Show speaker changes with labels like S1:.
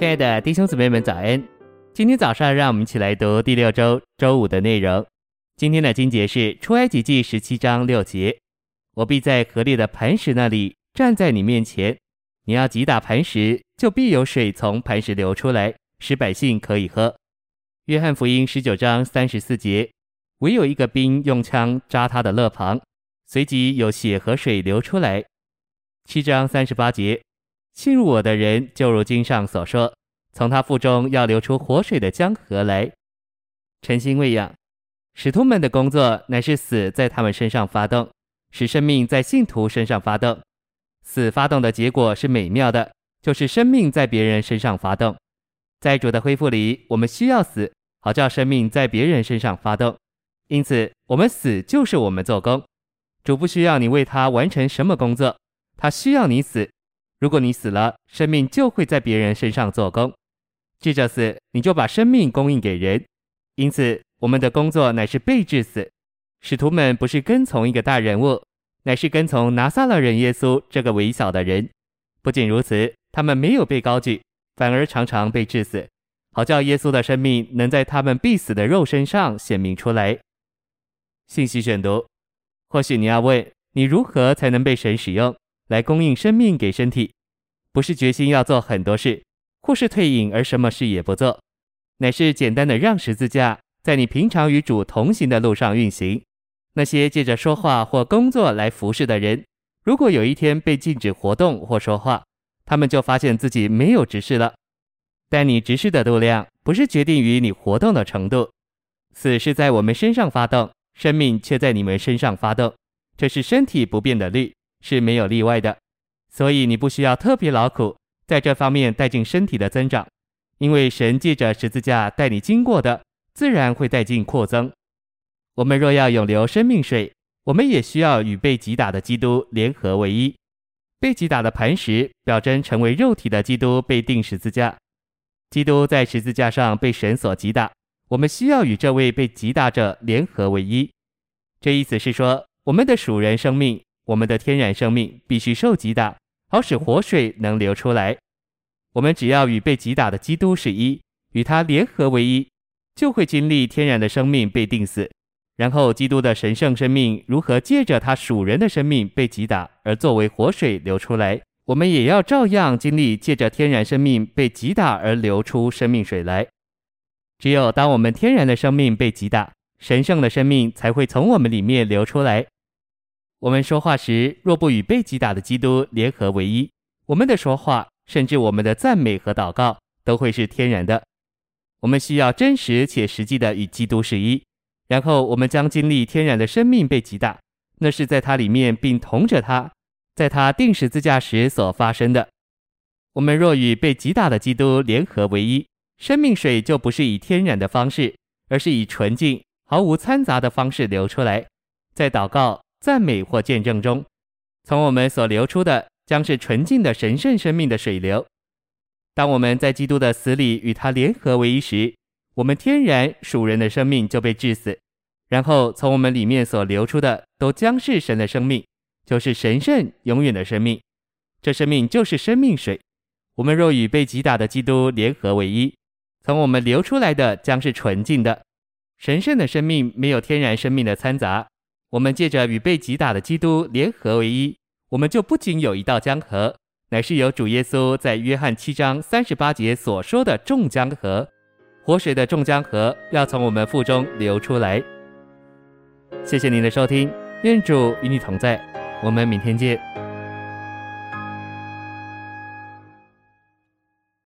S1: 亲爱的弟兄姊妹们，早安！今天早上，让我们一起来读第六周周五的内容。今天的经节是出埃及记十七章六节：“我必在河裂的磐石那里站在你面前，你要击打磐石，就必有水从磐石流出来，使百姓可以喝。”约翰福音十九章三十四节：“唯有一个兵用枪扎他的肋旁，随即有血和水流出来。”七章三十八节。信入我的人，就如经上所说，从他腹中要流出活水的江河来。晨心喂养，使徒们的工作乃是死在他们身上发动，使生命在信徒身上发动。死发动的结果是美妙的，就是生命在别人身上发动。在主的恢复里，我们需要死，好叫生命在别人身上发动。因此，我们死就是我们做工。主不需要你为他完成什么工作，他需要你死。如果你死了，生命就会在别人身上做工。记着死，你就把生命供应给人。因此，我们的工作乃是被致死。使徒们不是跟从一个大人物，乃是跟从拿撒勒人耶稣这个微小的人。不仅如此，他们没有被高举，反而常常被致死，好叫耶稣的生命能在他们必死的肉身上显明出来。信息选读：或许你要问，你如何才能被神使用？来供应生命给身体，不是决心要做很多事，或是退隐而什么事也不做，乃是简单的让十字架在你平常与主同行的路上运行。那些借着说话或工作来服侍的人，如果有一天被禁止活动或说话，他们就发现自己没有执事了。但你执事的度量不是决定于你活动的程度，死是在我们身上发动，生命却在你们身上发动，这是身体不变的律。是没有例外的，所以你不需要特别劳苦，在这方面带进身体的增长，因为神借着十字架带你经过的，自然会带进扩增。我们若要永留生命水，我们也需要与被击打的基督联合为一。被击打的磐石表征成为肉体的基督被钉十字架，基督在十字架上被神所击打，我们需要与这位被击打者联合为一。这意思是说，我们的属人生命。我们的天然生命必须受击打，好使活水能流出来。我们只要与被击打的基督是一，与他联合为一，就会经历天然的生命被钉死。然后，基督的神圣生命如何借着他属人的生命被击打而作为活水流出来，我们也要照样经历借着天然生命被击打而流出生命水来。只有当我们天然的生命被击打，神圣的生命才会从我们里面流出来。我们说话时，若不与被击打的基督联合为一，我们的说话，甚至我们的赞美和祷告，都会是天然的。我们需要真实且实际的与基督是一，然后我们将经历天然的生命被击打，那是在他里面并同着他，在他定十字架时所发生的。我们若与被击打的基督联合为一，生命水就不是以天然的方式，而是以纯净、毫无掺杂的方式流出来，在祷告。赞美或见证中，从我们所流出的将是纯净的神圣生命的水流。当我们在基督的死里与他联合为一时，我们天然属人的生命就被治死，然后从我们里面所流出的都将是神的生命，就是神圣永远的生命。这生命就是生命水。我们若与被击打的基督联合为一，从我们流出来的将是纯净的神圣的生命，没有天然生命。的掺杂。我们借着与被击打的基督联合为一，我们就不仅有一道江河，乃是由主耶稣在约翰七章三十八节所说的众江河，活水的众江河要从我们腹中流出来。谢谢您的收听，愿主与你同在，我们明天见。